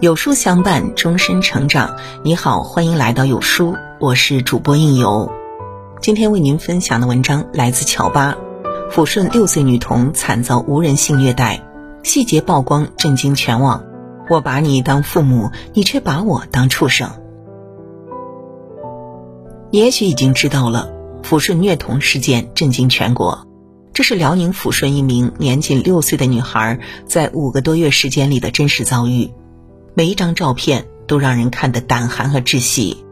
有书相伴，终身成长。你好，欢迎来到有书，我是主播应由。今天为您分享的文章来自乔巴。抚顺六岁女童惨遭无人性虐待，细节曝光震惊全网。我把你当父母，你却把我当畜生。你也许已经知道了，抚顺虐童事件震惊全国。这是辽宁抚顺一名年仅六岁的女孩在五个多月时间里的真实遭遇。每一张照片都让人看得胆寒和窒息。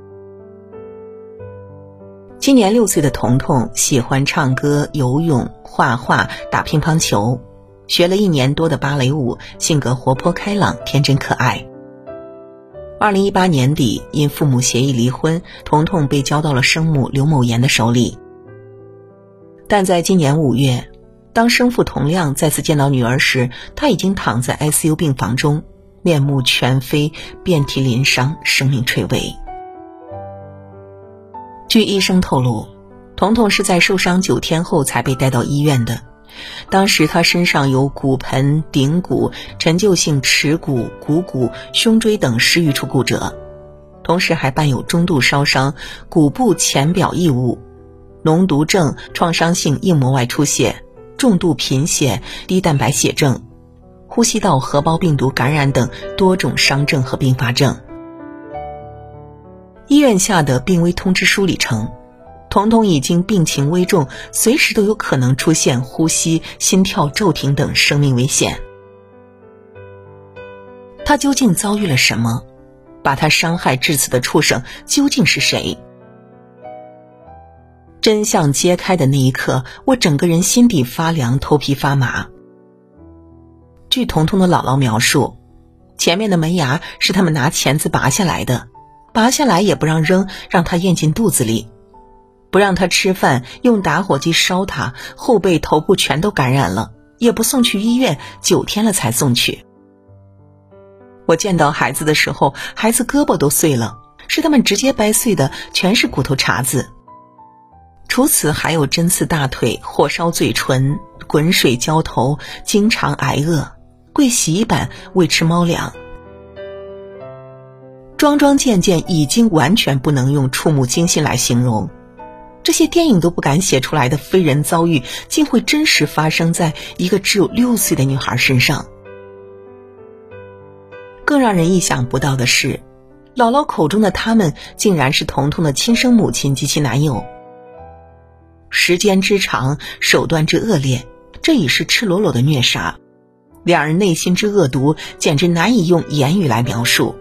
今年六岁的彤彤喜欢唱歌、游泳、画画、打乒乓球，学了一年多的芭蕾舞，性格活泼开朗、天真可爱。二零一八年底，因父母协议离婚，彤彤被交到了生母刘某岩的手里。但在今年五月，当生父童亮再次见到女儿时，他已经躺在 ICU 病房中。面目全非，遍体鳞伤，生命垂危。据医生透露，彤彤是在受伤九天后才被带到医院的。当时他身上有骨盆、顶骨、陈旧性耻骨、股骨、胸椎等十余处骨折，同时还伴有中度烧伤、骨部浅表异物、脓毒症、创伤性硬膜外出血、重度贫血、低蛋白血症。呼吸道合胞病毒感染等多种伤症和并发症。医院下的病危通知书里称，彤彤已经病情危重，随时都有可能出现呼吸、心跳骤停等生命危险。他究竟遭遇了什么？把他伤害至此的畜生究竟是谁？真相揭开的那一刻，我整个人心底发凉，头皮发麻。据彤彤的姥姥描述，前面的门牙是他们拿钳子拔下来的，拔下来也不让扔，让他咽进肚子里，不让他吃饭，用打火机烧他，后背、头部全都感染了，也不送去医院，九天了才送去。我见到孩子的时候，孩子胳膊都碎了，是他们直接掰碎的，全是骨头茬子。除此还有针刺大腿、火烧嘴唇、滚水浇头，经常挨饿。跪洗衣板喂吃猫粮，桩桩件件已经完全不能用触目惊心来形容。这些电影都不敢写出来的非人遭遇，竟会真实发生在一个只有六岁的女孩身上。更让人意想不到的是，姥姥口中的他们，竟然是彤彤的亲生母亲及其男友。时间之长，手段之恶劣，这已是赤裸裸的虐杀。两人内心之恶毒，简直难以用言语来描述。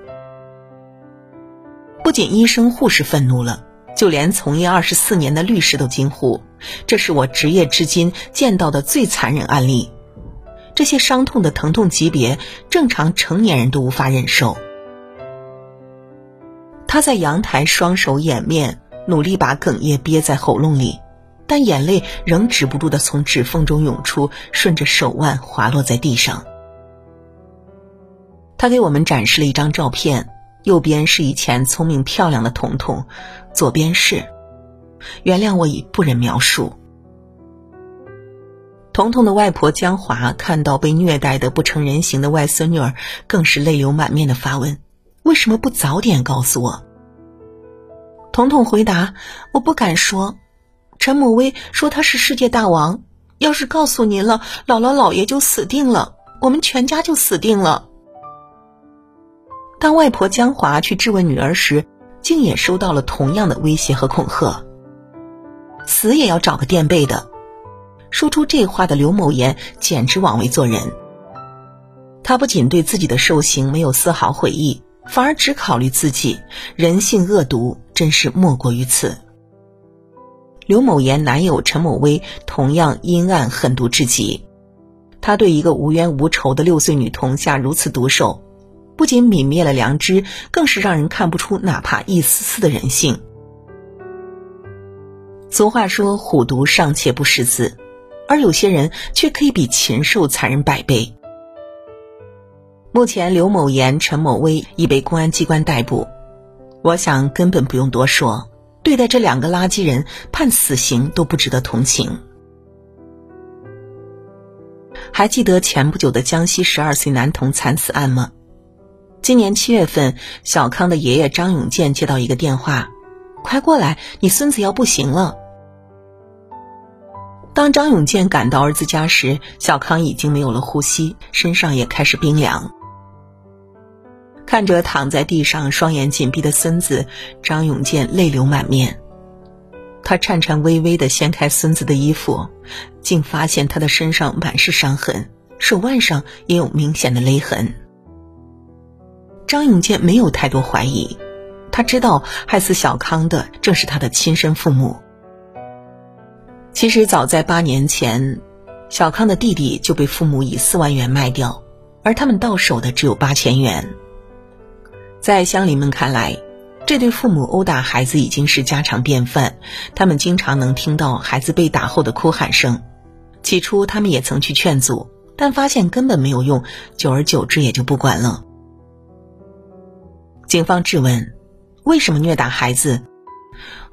不仅医生护士愤怒了，就连从业二十四年的律师都惊呼：“这是我职业至今见到的最残忍案例。”这些伤痛的疼痛级别，正常成年人都无法忍受。他在阳台双手掩面，努力把哽咽憋在喉咙里。但眼泪仍止不住的从指缝中涌出，顺着手腕滑落在地上。他给我们展示了一张照片，右边是以前聪明漂亮的彤彤，左边是……原谅我已不忍描述。彤彤的外婆江华看到被虐待的不成人形的外孙女儿，更是泪流满面的发问：“为什么不早点告诉我？”彤彤回答：“我不敢说。”陈某威说他是世界大王，要是告诉您了，姥姥姥爷就死定了，我们全家就死定了。当外婆江华去质问女儿时，竟也收到了同样的威胁和恐吓，死也要找个垫背的。说出这话的刘某岩简直枉为做人。他不仅对自己的受刑没有丝毫悔意，反而只考虑自己，人性恶毒，真是莫过于此。刘某岩男友陈某威同样阴暗狠毒至极，他对一个无冤无仇的六岁女童下如此毒手，不仅泯灭了良知，更是让人看不出哪怕一丝丝的人性。俗话说“虎毒尚且不食子”，而有些人却可以比禽兽残忍百倍。目前，刘某岩、陈某威已被公安机关逮捕，我想根本不用多说。对待这两个垃圾人，判死刑都不值得同情。还记得前不久的江西十二岁男童惨死案吗？今年七月份，小康的爷爷张永健接到一个电话：“快过来，你孙子要不行了。”当张永健赶到儿子家时，小康已经没有了呼吸，身上也开始冰凉。看着躺在地上、双眼紧闭的孙子，张永健泪流满面。他颤颤巍巍地掀开孙子的衣服，竟发现他的身上满是伤痕，手腕上也有明显的勒痕。张永健没有太多怀疑，他知道害死小康的正是他的亲生父母。其实早在八年前，小康的弟弟就被父母以四万元卖掉，而他们到手的只有八千元。在乡邻们看来，这对父母殴打孩子已经是家常便饭。他们经常能听到孩子被打后的哭喊声。起初，他们也曾去劝阻，但发现根本没有用，久而久之也就不管了。警方质问：“为什么虐打孩子？”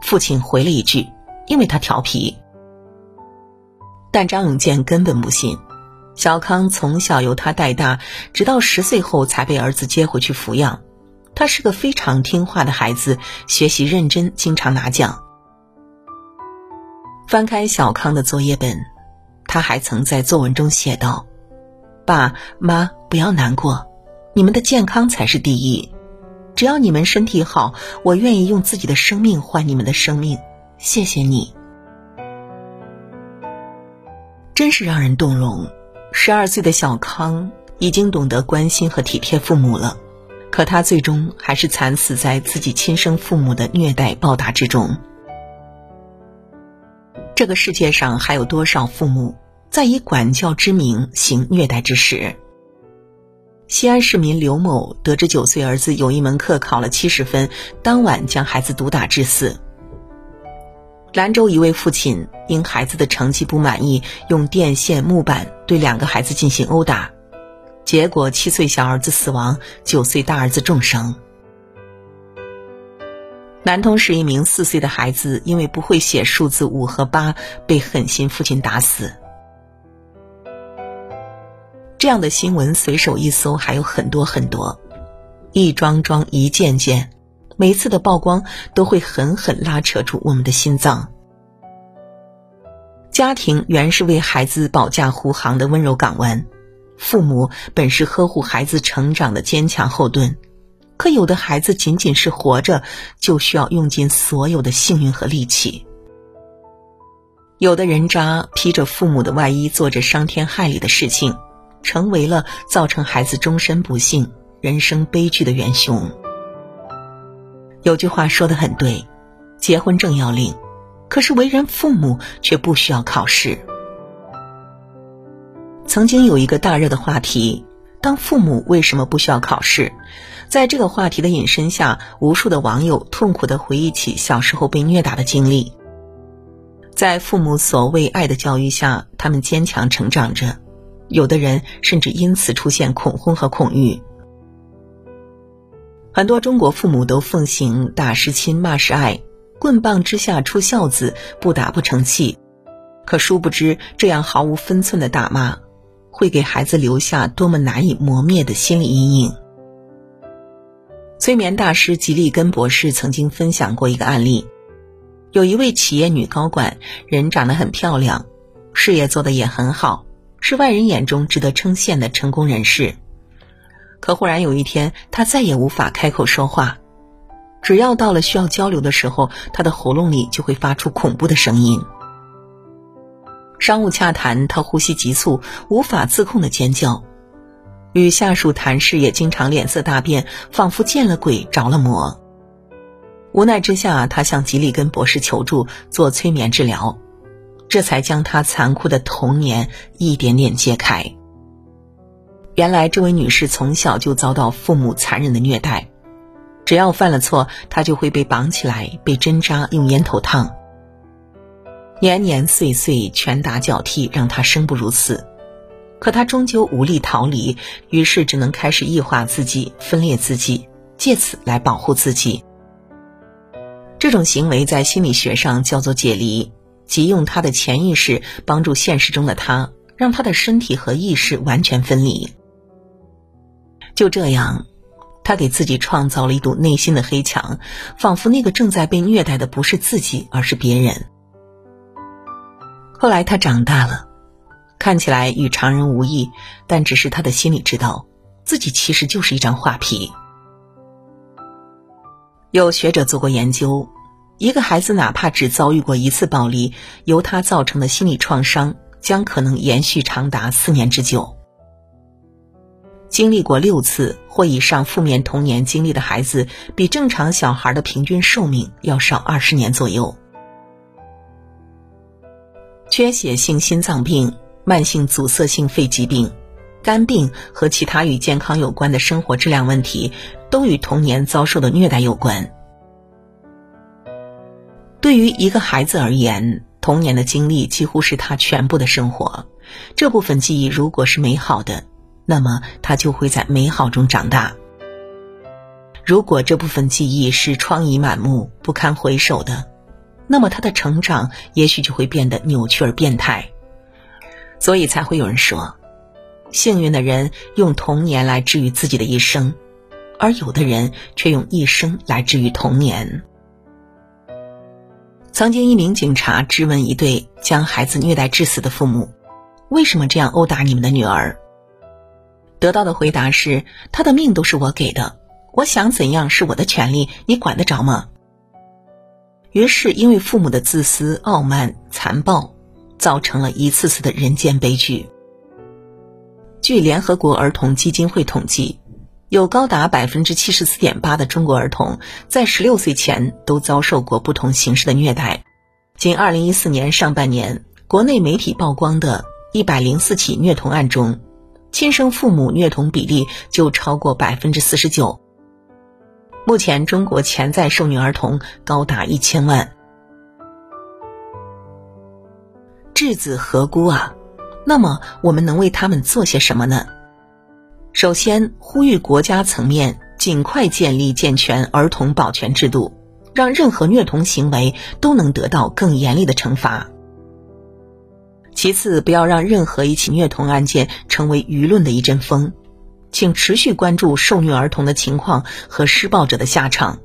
父亲回了一句：“因为他调皮。”但张永健根本不信。小康从小由他带大，直到十岁后才被儿子接回去抚养。他是个非常听话的孩子，学习认真，经常拿奖。翻开小康的作业本，他还曾在作文中写道：“爸妈，不要难过，你们的健康才是第一。只要你们身体好，我愿意用自己的生命换你们的生命。谢谢你。”真是让人动容。十二岁的小康已经懂得关心和体贴父母了。可他最终还是惨死在自己亲生父母的虐待暴打之中。这个世界上还有多少父母在以管教之名行虐待之事？西安市民刘某得知九岁儿子有一门课考了七十分，当晚将孩子毒打致死。兰州一位父亲因孩子的成绩不满意，用电线、木板对两个孩子进行殴打。结果，七岁小儿子死亡，九岁大儿子重伤。南通市一名四岁的孩子因为不会写数字五和八，被狠心父亲打死。这样的新闻随手一搜还有很多很多，一桩桩一件件，每次的曝光都会狠狠拉扯住我们的心脏。家庭原是为孩子保驾护航的温柔港湾。父母本是呵护孩子成长的坚强后盾，可有的孩子仅仅是活着，就需要用尽所有的幸运和力气。有的人渣披着父母的外衣，做着伤天害理的事情，成为了造成孩子终身不幸、人生悲剧的元凶。有句话说的很对，结婚证要领，可是为人父母却不需要考试。曾经有一个大热的话题：当父母为什么不需要考试？在这个话题的引申下，无数的网友痛苦地回忆起小时候被虐打的经历。在父母所谓爱的教育下，他们坚强成长着，有的人甚至因此出现恐婚和恐育。很多中国父母都奉行“打是亲，骂是爱，棍棒之下出孝子，不打不成器”，可殊不知，这样毫无分寸的打骂。会给孩子留下多么难以磨灭的心理阴影。催眠大师吉利根博士曾经分享过一个案例：有一位企业女高管，人长得很漂亮，事业做得也很好，是外人眼中值得称羡的成功人士。可忽然有一天，她再也无法开口说话，只要到了需要交流的时候，她的喉咙里就会发出恐怖的声音。商务洽谈，他呼吸急促，无法自控的尖叫；与下属谈事也经常脸色大变，仿佛见了鬼着了魔。无奈之下，他向吉里根博士求助做催眠治疗，这才将他残酷的童年一点点揭开。原来，这位女士从小就遭到父母残忍的虐待，只要犯了错，她就会被绑起来，被针扎，用烟头烫。年年岁岁拳打脚踢，让他生不如死。可他终究无力逃离，于是只能开始异化自己、分裂自己，借此来保护自己。这种行为在心理学上叫做解离，即用他的潜意识帮助现实中的他，让他的身体和意识完全分离。就这样，他给自己创造了一堵内心的黑墙，仿佛那个正在被虐待的不是自己，而是别人。后来他长大了，看起来与常人无异，但只是他的心里知道，自己其实就是一张画皮。有学者做过研究，一个孩子哪怕只遭遇过一次暴力，由他造成的心理创伤将可能延续长达四年之久。经历过六次或以上负面童年经历的孩子，比正常小孩的平均寿命要少二十年左右。缺血性心脏病、慢性阻塞性肺疾病、肝病和其他与健康有关的生活质量问题，都与童年遭受的虐待有关。对于一个孩子而言，童年的经历几乎是他全部的生活。这部分记忆如果是美好的，那么他就会在美好中长大。如果这部分记忆是疮痍满目、不堪回首的，那么他的成长也许就会变得扭曲而变态。所以才会有人说，幸运的人用童年来治愈自己的一生，而有的人却用一生来治愈童年。曾经，一名警察质问一对将孩子虐待致死的父母：“为什么这样殴打你们的女儿？”得到的回答是：“他的命都是我给的，我想怎样是我的权利，你管得着吗？”于是，因为父母的自私、傲慢、残暴，造成了一次次的人间悲剧。据联合国儿童基金会统计，有高达百分之七十四点八的中国儿童在十六岁前都遭受过不同形式的虐待。仅二零一四年上半年，国内媒体曝光的一百零四起虐童案中，亲生父母虐童比例就超过百分之四十九。目前，中国潜在受虐儿童高达一千万。稚子何辜啊？那么，我们能为他们做些什么呢？首先，呼吁国家层面尽快建立健全儿童保全制度，让任何虐童行为都能得到更严厉的惩罚。其次，不要让任何一起虐童案件成为舆论的一阵风，请持续关注受虐儿童的情况和施暴者的下场，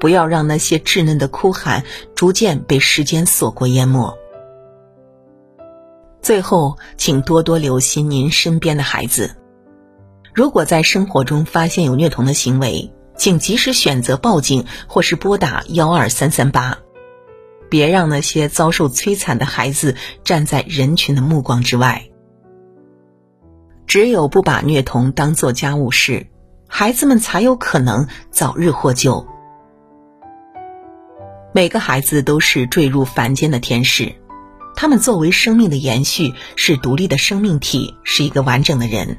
不要让那些稚嫩的哭喊逐渐被时间所过淹没。最后，请多多留心您身边的孩子，如果在生活中发现有虐童的行为，请及时选择报警或是拨打幺二三三八。别让那些遭受摧残的孩子站在人群的目光之外。只有不把虐童当做家务事，孩子们才有可能早日获救。每个孩子都是坠入凡间的天使，他们作为生命的延续，是独立的生命体，是一个完整的人。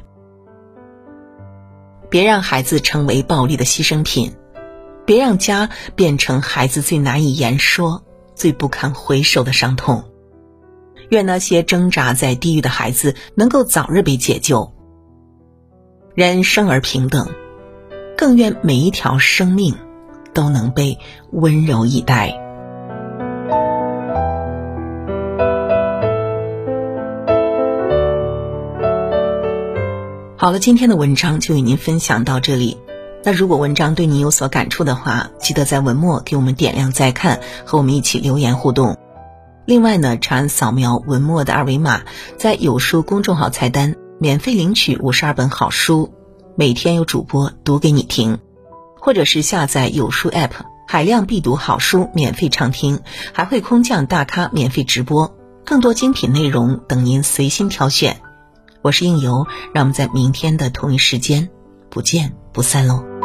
别让孩子成为暴力的牺牲品，别让家变成孩子最难以言说。最不堪回首的伤痛，愿那些挣扎在地狱的孩子能够早日被解救。人生而平等，更愿每一条生命都能被温柔以待。好了，今天的文章就与您分享到这里。那如果文章对您有所感触的话，记得在文末给我们点亮再看，和我们一起留言互动。另外呢，长按扫描文末的二维码，在有书公众号菜单免费领取五十二本好书，每天有主播读给你听，或者是下载有书 App，海量必读好书免费畅听，还会空降大咖免费直播，更多精品内容等您随心挑选。我是应由，让我们在明天的同一时间不见不散喽。